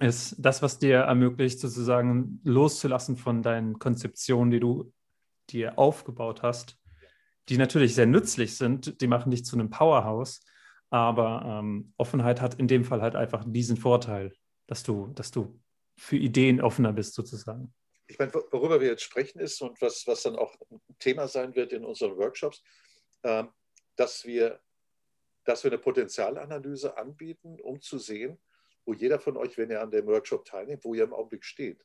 S1: ist das, was dir ermöglicht, sozusagen loszulassen von deinen Konzeptionen, die du dir aufgebaut hast, die natürlich sehr nützlich sind. Die machen dich zu einem Powerhouse. Aber ähm, Offenheit hat in dem Fall halt einfach diesen Vorteil, dass du, dass du für Ideen offener bist, sozusagen.
S2: Ich meine, worüber wir jetzt sprechen, ist und was, was dann auch ein Thema sein wird in unseren Workshops, dass, wir, dass wir eine Potenzialanalyse anbieten, um zu sehen, wo jeder von euch, wenn ihr an dem Workshop teilnimmt, wo ihr im Augenblick steht.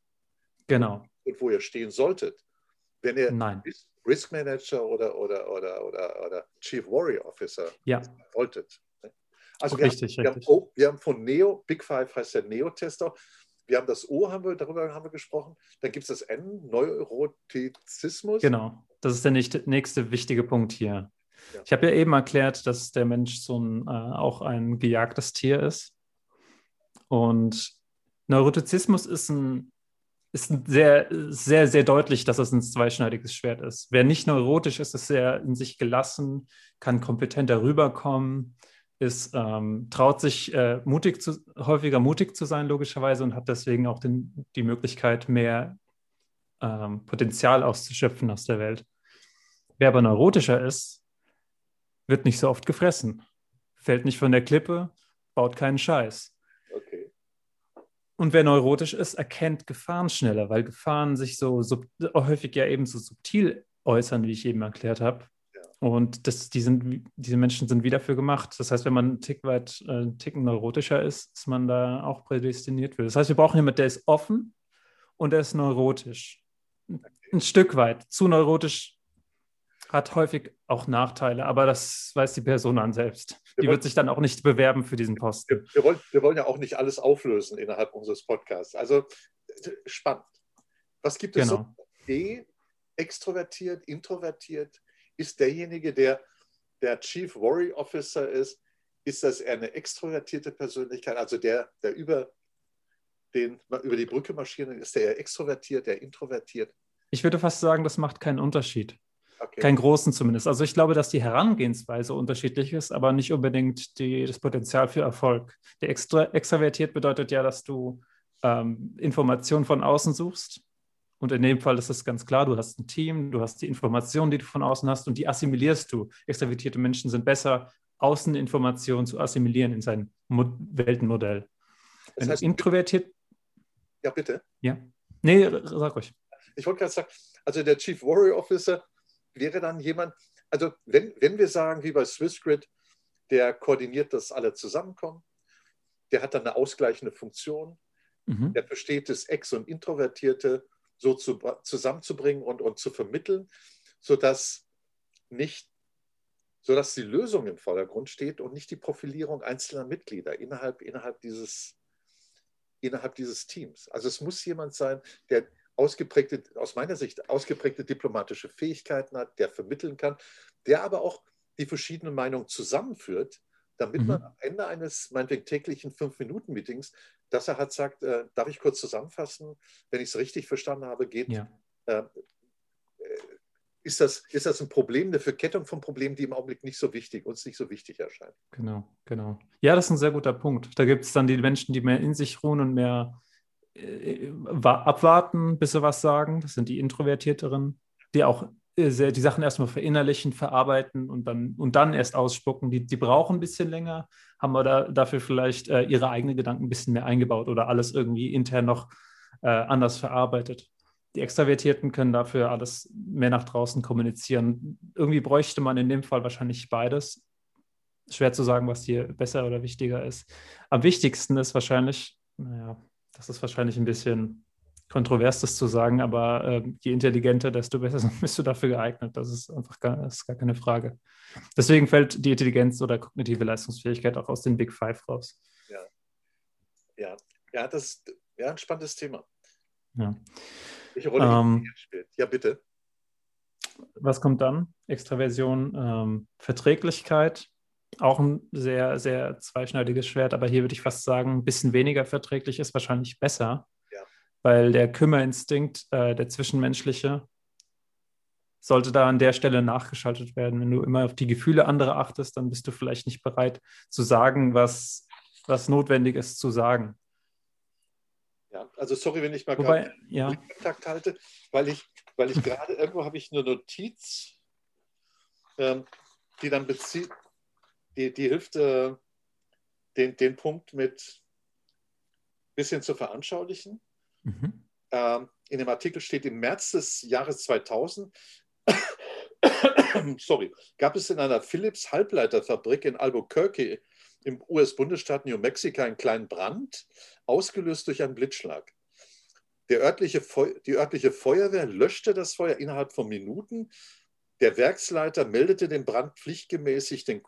S1: Genau.
S2: Und wo ihr stehen solltet. Wenn ihr
S1: Nein.
S2: Risk Manager oder, oder, oder, oder, oder Chief Warrior Officer
S1: ja.
S2: wolltet. Also
S1: richtig,
S2: wir,
S1: richtig.
S2: Haben, wir, haben, wir haben von Neo, Big Five heißt der Neo-Tester, wir haben das O, haben wir, darüber haben wir gesprochen. Dann gibt es das N, Neurotizismus.
S1: Genau, das ist der nächste wichtige Punkt hier. Ja. Ich habe ja eben erklärt, dass der Mensch so ein, äh, auch ein gejagtes Tier ist. Und Neurotizismus ist ein, ist sehr, sehr, sehr deutlich, dass es ein zweischneidiges Schwert ist. Wer nicht neurotisch ist, ist sehr in sich gelassen, kann kompetenter rüberkommen, ist, ähm, traut sich äh, mutig zu, häufiger mutig zu sein, logischerweise, und hat deswegen auch den, die Möglichkeit, mehr ähm, Potenzial auszuschöpfen aus der Welt. Wer aber neurotischer ist, wird nicht so oft gefressen, fällt nicht von der Klippe, baut keinen Scheiß. Okay. Und wer neurotisch ist, erkennt Gefahren schneller, weil Gefahren sich so, so häufig ja eben so subtil äußern, wie ich eben erklärt habe. Und das, die sind, diese Menschen sind wie dafür gemacht. Das heißt, wenn man einen Tick weit, äh, einen Ticken neurotischer ist, ist man da auch prädestiniert für. Das heißt, wir brauchen jemanden, der ist offen und der ist neurotisch. Ein Stück weit. Zu neurotisch hat häufig auch Nachteile, aber das weiß die Person an selbst. Die wollen, wird sich dann auch nicht bewerben für diesen Posten.
S2: Wir, wir, wollen, wir wollen ja auch nicht alles auflösen innerhalb unseres Podcasts. Also spannend. Was gibt es genau. so? E, extrovertiert, introvertiert, ist derjenige, der der Chief Worry Officer ist, ist das eher eine extrovertierte Persönlichkeit, also der, der über, den, über die Brücke marschiert, ist der eher extrovertiert, der introvertiert?
S1: Ich würde fast sagen, das macht keinen Unterschied. Okay. Keinen großen zumindest. Also ich glaube, dass die Herangehensweise unterschiedlich ist, aber nicht unbedingt die, das Potenzial für Erfolg. Der extra, extravertiert bedeutet ja, dass du ähm, Informationen von außen suchst und in dem Fall ist es ganz klar, du hast ein Team, du hast die Informationen, die du von außen hast und die assimilierst du. Extravertierte Menschen sind besser, Außeninformationen zu assimilieren in sein Mo Weltenmodell. Das Wenn heißt, du introvertiert.
S2: Ja, bitte.
S1: Ja. Nee, sag ruhig.
S2: Ich wollte gerade sagen, also der Chief Warrior Officer wäre dann jemand, also wenn, wenn wir sagen, wie bei SwissGrid, der koordiniert, dass alle zusammenkommen, der hat dann eine ausgleichende Funktion, mhm. der versteht das Ex- und Introvertierte so zu, zusammenzubringen und, und zu vermitteln, sodass nicht sodass die Lösung im Vordergrund steht und nicht die Profilierung einzelner Mitglieder innerhalb, innerhalb, dieses, innerhalb dieses Teams. Also es muss jemand sein, der ausgeprägte, aus meiner Sicht ausgeprägte diplomatische Fähigkeiten hat, der vermitteln kann, der aber auch die verschiedenen Meinungen zusammenführt, damit mhm. man am Ende eines meinetwegen täglichen Fünf-Minuten-Meetings dass er halt sagt, äh, darf ich kurz zusammenfassen, wenn ich es richtig verstanden habe, geht, ja. äh, ist, das, ist das ein Problem, eine Verkettung von Problemen, die im Augenblick nicht so wichtig, uns nicht so wichtig erscheint.
S1: Genau, genau. Ja, das ist ein sehr guter Punkt. Da gibt es dann die Menschen, die mehr in sich ruhen und mehr äh, abwarten, bis sie was sagen. Das sind die Introvertierteren, die auch äh, die Sachen erstmal verinnerlichen, verarbeiten und dann, und dann erst ausspucken. Die, die brauchen ein bisschen länger, haben aber dafür vielleicht äh, ihre eigenen Gedanken ein bisschen mehr eingebaut oder alles irgendwie intern noch äh, anders verarbeitet. Die Extravertierten können dafür alles mehr nach draußen kommunizieren. Irgendwie bräuchte man in dem Fall wahrscheinlich beides. Schwer zu sagen, was hier besser oder wichtiger ist. Am wichtigsten ist wahrscheinlich, naja, das ist wahrscheinlich ein bisschen kontrovers, das zu sagen, aber äh, je intelligenter, desto besser bist du dafür geeignet. Das ist einfach gar, ist gar keine Frage. Deswegen fällt die Intelligenz oder kognitive Leistungsfähigkeit auch aus den Big Five raus.
S2: Ja, ja, ja das ist ja, ein spannendes Thema.
S1: Ja.
S2: Welche Rolle ähm, spielt? Ja, bitte.
S1: Was kommt dann? Extraversion, ähm, Verträglichkeit, auch ein sehr, sehr zweischneidiges Schwert, aber hier würde ich fast sagen, ein bisschen weniger verträglich ist wahrscheinlich besser weil der Kümmerinstinkt, äh, der zwischenmenschliche, sollte da an der Stelle nachgeschaltet werden. Wenn du immer auf die Gefühle anderer achtest, dann bist du vielleicht nicht bereit zu sagen, was, was notwendig ist zu sagen.
S2: Ja, also sorry, wenn ich mal
S1: Wobei, ja.
S2: Kontakt halte, weil ich, weil ich gerade irgendwo habe ich eine Notiz, ähm, die dann bezieht, die, die hilft, äh, den, den Punkt mit ein bisschen zu veranschaulichen. Mhm. Ähm, in dem Artikel steht, im März des Jahres 2000 sorry, gab es in einer Philips Halbleiterfabrik in Albuquerque im US-Bundesstaat New Mexico einen kleinen Brand, ausgelöst durch einen Blitzschlag. Örtliche die örtliche Feuerwehr löschte das Feuer innerhalb von Minuten. Der Werksleiter meldete den Brand pflichtgemäßig den,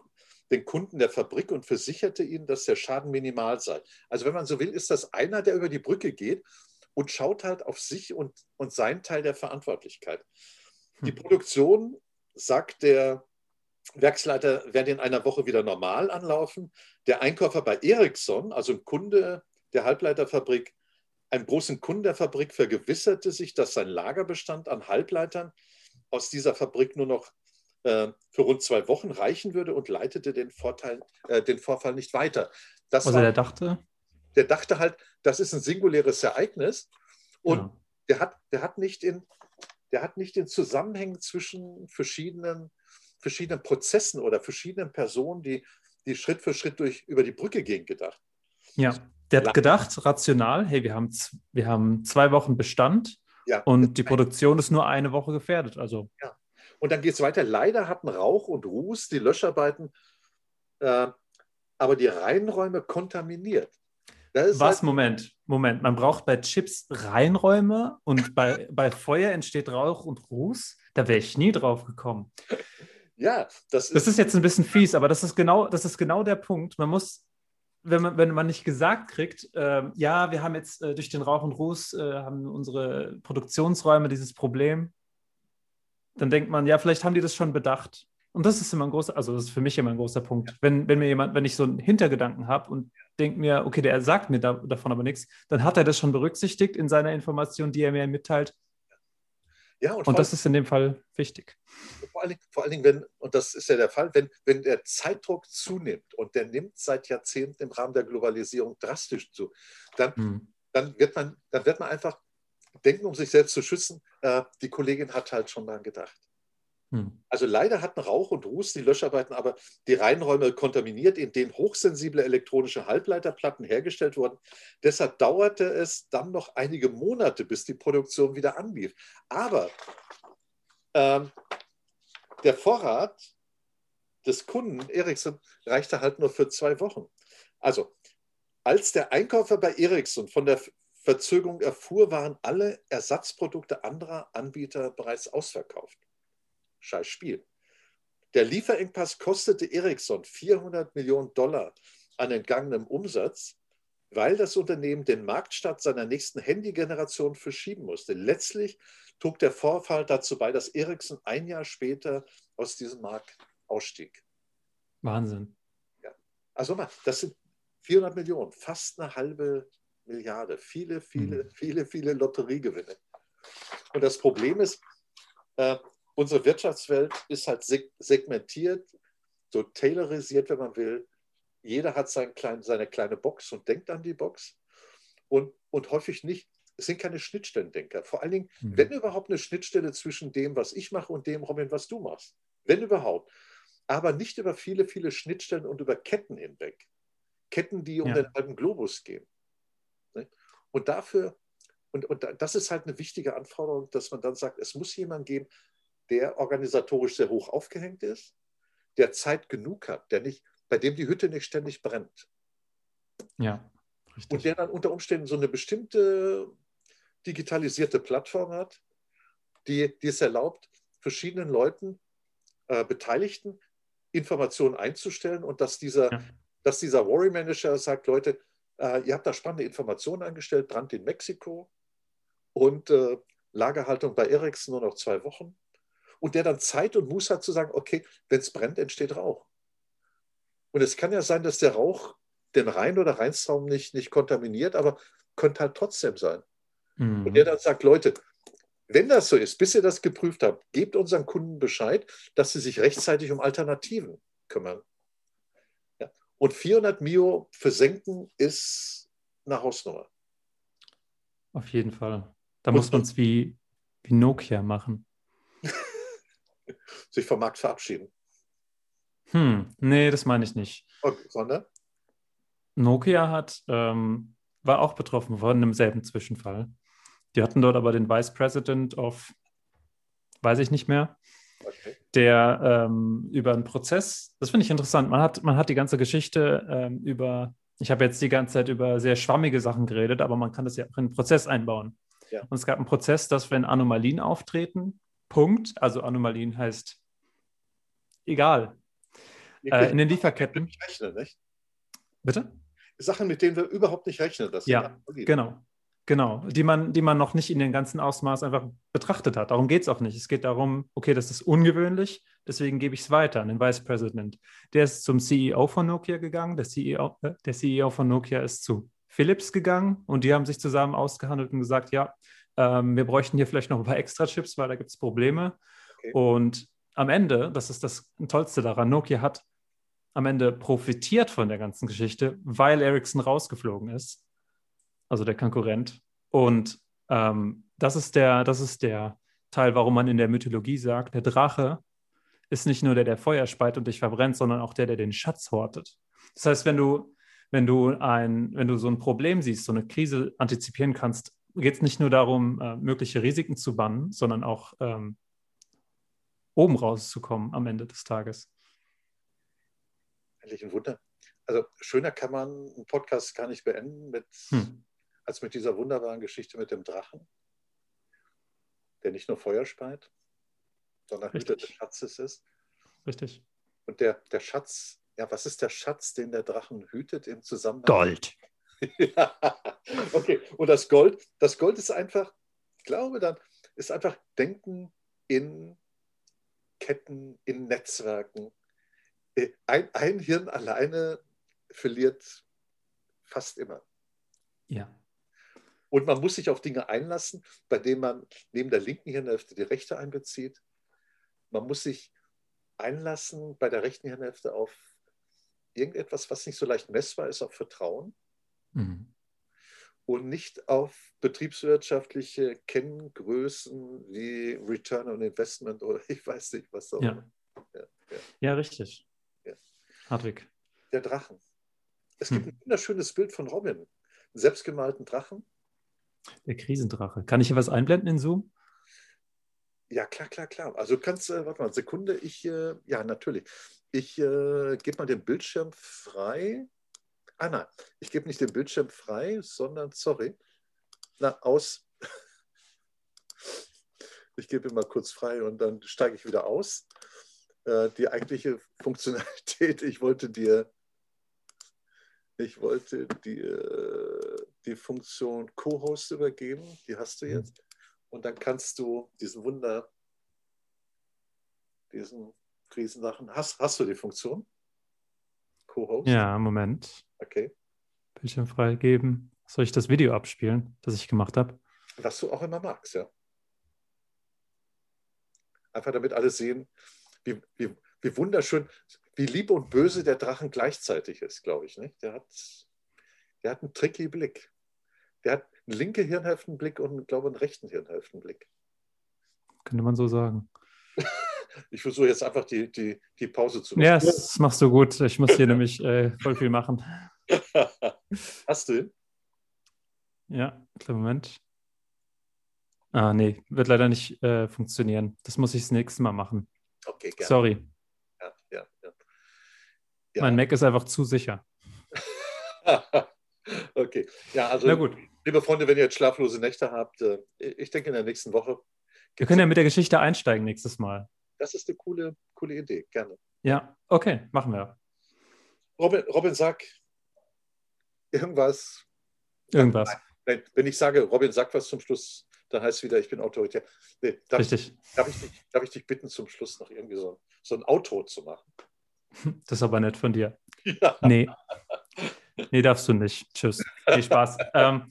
S2: den Kunden der Fabrik und versicherte ihnen, dass der Schaden minimal sei. Also wenn man so will, ist das einer, der über die Brücke geht und schaut halt auf sich und, und seinen Teil der Verantwortlichkeit. Die hm. Produktion, sagt der Werksleiter, werde in einer Woche wieder normal anlaufen. Der Einkäufer bei Ericsson, also ein Kunde der Halbleiterfabrik, einem großen Kunden der Fabrik vergewisserte sich, dass sein Lagerbestand an Halbleitern aus dieser Fabrik nur noch für rund zwei Wochen reichen würde und leitete den, Vorteil, äh, den Vorfall nicht weiter.
S1: Das also war, der dachte?
S2: Der dachte halt, das ist ein singuläres Ereignis und ja. der, hat, der, hat nicht in, der hat nicht in Zusammenhängen zwischen verschiedenen, verschiedenen Prozessen oder verschiedenen Personen, die, die Schritt für Schritt durch, über die Brücke gehen, gedacht.
S1: Ja. Der hat gedacht, rational, hey, wir haben, wir haben zwei Wochen Bestand ja, und die Produktion ist nur eine Woche gefährdet. Also.
S2: Ja. Und dann geht es weiter. Leider hatten Rauch und Ruß die Löscharbeiten, äh, aber die Reinräume kontaminiert.
S1: Was? Halt Moment, Moment. Man braucht bei Chips Reinräume und bei, bei Feuer entsteht Rauch und Ruß. Da wäre ich nie drauf gekommen.
S2: Ja, das
S1: ist. Das ist jetzt ein bisschen fies, aber das ist genau, das ist genau der Punkt. Man muss wenn man, wenn man nicht gesagt kriegt, äh, ja, wir haben jetzt äh, durch den Rauch und Ruß, äh, haben unsere Produktionsräume dieses Problem, dann denkt man, ja, vielleicht haben die das schon bedacht. Und das ist immer ein großer, also das ist für mich immer ein großer Punkt. Wenn, wenn mir jemand, wenn ich so einen Hintergedanken habe und denke mir, okay, der sagt mir da, davon aber nichts, dann hat er das schon berücksichtigt in seiner Information, die er mir mitteilt. Ja, und, und das ist in dem Fall wichtig.
S2: Vor allen, Dingen, vor allen Dingen, wenn, und das ist ja der Fall, wenn, wenn der Zeitdruck zunimmt und der nimmt seit Jahrzehnten im Rahmen der Globalisierung drastisch zu, dann, hm. dann, wird, man, dann wird man einfach denken, um sich selbst zu schützen, äh, die Kollegin hat halt schon daran gedacht. Hm. Also leider hatten Rauch und Ruß die Löscharbeiten aber die Reinräume kontaminiert, in denen hochsensible elektronische Halbleiterplatten hergestellt wurden. Deshalb dauerte es dann noch einige Monate, bis die Produktion wieder anlief. Aber ähm, der Vorrat des Kunden Ericsson reichte halt nur für zwei Wochen. Also als der Einkäufer bei Ericsson von der Verzögerung erfuhr, waren alle Ersatzprodukte anderer Anbieter bereits ausverkauft scheiß Spiel. Der Lieferengpass kostete Ericsson 400 Millionen Dollar an entgangenem Umsatz, weil das Unternehmen den Marktstart seiner nächsten Handygeneration verschieben musste. Letztlich trug der Vorfall dazu bei, dass Ericsson ein Jahr später aus diesem Markt ausstieg.
S1: Wahnsinn.
S2: Ja. Also mal, das sind 400 Millionen, fast eine halbe Milliarde, viele, viele, mhm. viele, viele Lotteriegewinne. Und das Problem ist, äh, unsere Wirtschaftswelt ist halt segmentiert, so tailorisiert, wenn man will. Jeder hat sein klein, seine kleine Box und denkt an die Box. Und, und häufig nicht, es sind keine Schnittstellendenker. Vor allen Dingen, mhm. wenn überhaupt eine Schnittstelle zwischen dem, was ich mache und dem, Robin, was du machst. Wenn überhaupt. Aber nicht über viele, viele Schnittstellen und über Ketten hinweg. Ketten, die um ja. den alten Globus gehen. Und dafür, und, und das ist halt eine wichtige Anforderung, dass man dann sagt, es muss jemanden geben, der organisatorisch sehr hoch aufgehängt ist, der Zeit genug hat, der nicht, bei dem die Hütte nicht ständig brennt.
S1: Ja,
S2: richtig. Und der dann unter Umständen so eine bestimmte digitalisierte Plattform hat, die, die es erlaubt, verschiedenen Leuten, äh, Beteiligten, Informationen einzustellen und dass dieser, ja. dass dieser Worry Manager sagt, Leute, äh, ihr habt da spannende Informationen eingestellt, Brand in Mexiko und äh, Lagerhaltung bei Ericsson nur noch zwei Wochen und der dann Zeit und Muße hat zu sagen, okay, wenn es brennt, entsteht Rauch. Und es kann ja sein, dass der Rauch den Rhein- oder Rheinsraum nicht, nicht kontaminiert, aber könnte halt trotzdem sein. Mhm. Und der dann sagt, Leute, wenn das so ist, bis ihr das geprüft habt, gebt unseren Kunden Bescheid, dass sie sich rechtzeitig um Alternativen kümmern. Und 400 Mio versenken ist eine Hausnummer.
S1: Auf jeden Fall. Da und, muss man es wie, wie Nokia machen.
S2: sich vom Markt verabschieden.
S1: Hm, nee, das meine ich nicht.
S2: Okay, sondern?
S1: Nokia hat, ähm, war auch betroffen von einem selben Zwischenfall. Die hatten dort aber den Vice President of, weiß ich nicht mehr, okay. der ähm, über einen Prozess, das finde ich interessant, man hat, man hat die ganze Geschichte ähm, über, ich habe jetzt die ganze Zeit über sehr schwammige Sachen geredet, aber man kann das ja auch in einen Prozess einbauen. Ja. Und es gab einen Prozess, dass wenn Anomalien auftreten, Punkt, also Anomalien heißt egal. Äh, in den Lieferketten.
S2: Rechnen, nicht?
S1: Bitte?
S2: Sachen, mit denen wir überhaupt nicht rechnen. Das
S1: ja, genau. Genau, die man, die man noch nicht in den ganzen Ausmaß einfach betrachtet hat. Darum geht es auch nicht. Es geht darum, okay, das ist ungewöhnlich, deswegen gebe ich es weiter an den Vice President. Der ist zum CEO von Nokia gegangen, der CEO, äh, der CEO von Nokia ist zu Philips gegangen und die haben sich zusammen ausgehandelt und gesagt, ja, ähm, wir bräuchten hier vielleicht noch ein paar extra Chips, weil da gibt es Probleme. Okay. Und am Ende, das ist das Tollste daran, Nokia hat am Ende profitiert von der ganzen Geschichte, weil Ericsson rausgeflogen ist also der Konkurrent. Und ähm, das, ist der, das ist der Teil, warum man in der Mythologie sagt, der Drache ist nicht nur der, der Feuer speit und dich verbrennt, sondern auch der, der den Schatz hortet. Das heißt, wenn du, wenn du, ein, wenn du so ein Problem siehst, so eine Krise antizipieren kannst, geht es nicht nur darum, äh, mögliche Risiken zu bannen, sondern auch ähm, oben rauszukommen am Ende des Tages.
S2: Eigentlich ein Wunder. Also schöner kann man einen Podcast gar nicht beenden mit hm als mit dieser wunderbaren Geschichte mit dem Drachen, der nicht nur Feuer speit, sondern Hüter des Schatzes ist.
S1: Richtig.
S2: Und der, der Schatz, ja, was ist der Schatz, den der Drachen hütet im Zusammenhang?
S1: Gold.
S2: ja, okay. Und das Gold, das Gold ist einfach, ich glaube dann, ist einfach Denken in Ketten, in Netzwerken. Äh, ein, ein Hirn alleine verliert fast immer.
S1: Ja.
S2: Und man muss sich auf Dinge einlassen, bei denen man neben der linken Hirnhälfte die rechte einbezieht. Man muss sich einlassen bei der rechten Hirnhälfte auf irgendetwas, was nicht so leicht messbar ist, auf Vertrauen. Mhm. Und nicht auf betriebswirtschaftliche Kenngrößen wie Return on Investment oder ich weiß nicht, was auch
S1: ja. Ja, ja. ja, richtig. Hartwig.
S2: Der Drachen. Es gibt hm. ein wunderschönes Bild von Robin, einen selbstgemalten Drachen.
S1: Der Krisendrache. Kann ich hier was einblenden in Zoom?
S2: Ja, klar, klar, klar. Also kannst, äh, warte mal, Sekunde, ich, äh, ja, natürlich. Ich äh, gebe mal den Bildschirm frei. Ah, nein, ich gebe nicht den Bildschirm frei, sondern, sorry, na, aus. Ich gebe ihn mal kurz frei und dann steige ich wieder aus. Äh, die eigentliche Funktionalität, ich wollte dir ich wollte dir die Funktion Co-Host übergeben. Die hast du mhm. jetzt. Und dann kannst du diesen Wunder, diesen Krisensachen, hast, hast du die Funktion?
S1: Co-Host? Ja, Moment.
S2: Okay.
S1: Bildschirm freigeben. Soll ich das Video abspielen, das ich gemacht habe?
S2: Was du auch immer magst, ja. Einfach damit alle sehen, wie, wie, wie wunderschön, wie lieb und böse der Drachen gleichzeitig ist, glaube ich. Nicht? Der, hat, der hat einen tricky Blick. Der hat einen linken Hirnhälftenblick und, ich glaube, einen rechten Hirnhälftenblick.
S1: Könnte man so sagen.
S2: ich versuche jetzt einfach die, die, die Pause zu
S1: machen. Ja, das machst du gut. Ich muss hier nämlich äh, voll viel machen.
S2: Hast du ihn?
S1: Ja, klar, Moment. Ah, nee, wird leider nicht äh, funktionieren. Das muss ich das nächste Mal machen.
S2: Okay, gerne.
S1: Sorry.
S2: Ja, ja. ja.
S1: Mein Mac ist einfach zu sicher.
S2: okay. Ja, also,
S1: Na gut.
S2: liebe Freunde, wenn ihr jetzt schlaflose Nächte habt, äh, ich denke in der nächsten Woche.
S1: Wir können ja mit der Geschichte einsteigen nächstes Mal.
S2: Das ist eine coole, coole Idee, gerne.
S1: Ja, okay, machen wir.
S2: Robin, Robin sag irgendwas.
S1: Irgendwas.
S2: Nein, wenn ich sage, Robin, sag was zum Schluss, dann heißt es wieder, ich bin autoritär.
S1: Nee, darf, Richtig.
S2: Ich, darf, ich dich, darf ich dich bitten, zum Schluss noch irgendwie so, so ein Outro zu machen?
S1: Das ist aber nett von dir. Ja. Nee. Nee, darfst du nicht. Tschüss. Viel Spaß. ähm,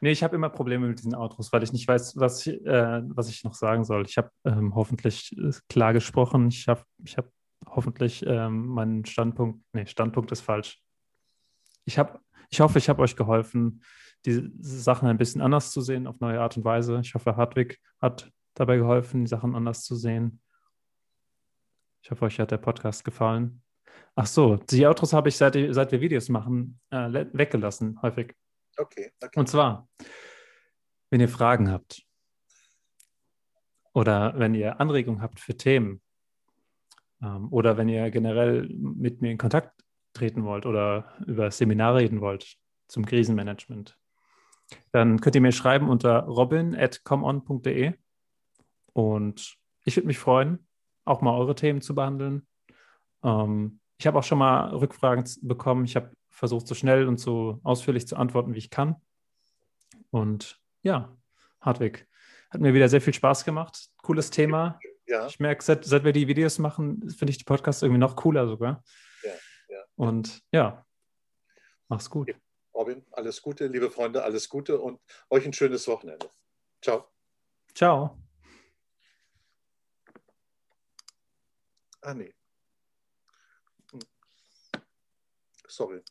S1: nee, ich habe immer Probleme mit diesen Outros, weil ich nicht weiß, was ich, äh, was ich noch sagen soll. Ich habe ähm, hoffentlich äh, klar gesprochen. Ich habe ich hab hoffentlich ähm, meinen Standpunkt, nee, Standpunkt ist falsch. Ich, hab, ich hoffe, ich habe euch geholfen, die Sachen ein bisschen anders zu sehen, auf neue Art und Weise. Ich hoffe, Hartwig hat dabei geholfen, die Sachen anders zu sehen. Ich hoffe, euch hat der Podcast gefallen. Ach so, die Outros habe ich, seit, seit wir Videos machen, äh, weggelassen, häufig.
S2: Okay, okay.
S1: Und zwar, wenn ihr Fragen habt oder wenn ihr Anregungen habt für Themen ähm, oder wenn ihr generell mit mir in Kontakt treten wollt oder über Seminar reden wollt zum Krisenmanagement, dann könnt ihr mir schreiben unter robin.comon.de und ich würde mich freuen, auch mal eure Themen zu behandeln. Ähm, ich habe auch schon mal Rückfragen bekommen. Ich habe versucht, so schnell und so ausführlich zu antworten, wie ich kann. Und ja, Hartwig, hat mir wieder sehr viel Spaß gemacht. Cooles Thema. Ja. Ich merke, seit, seit wir die Videos machen, finde ich die Podcasts irgendwie noch cooler sogar. Ja, ja. Und ja, mach's gut.
S2: Robin, alles Gute, liebe Freunde, alles Gute und euch ein schönes Wochenende. Ciao.
S1: Ciao.
S2: Ah, nee. Sorry.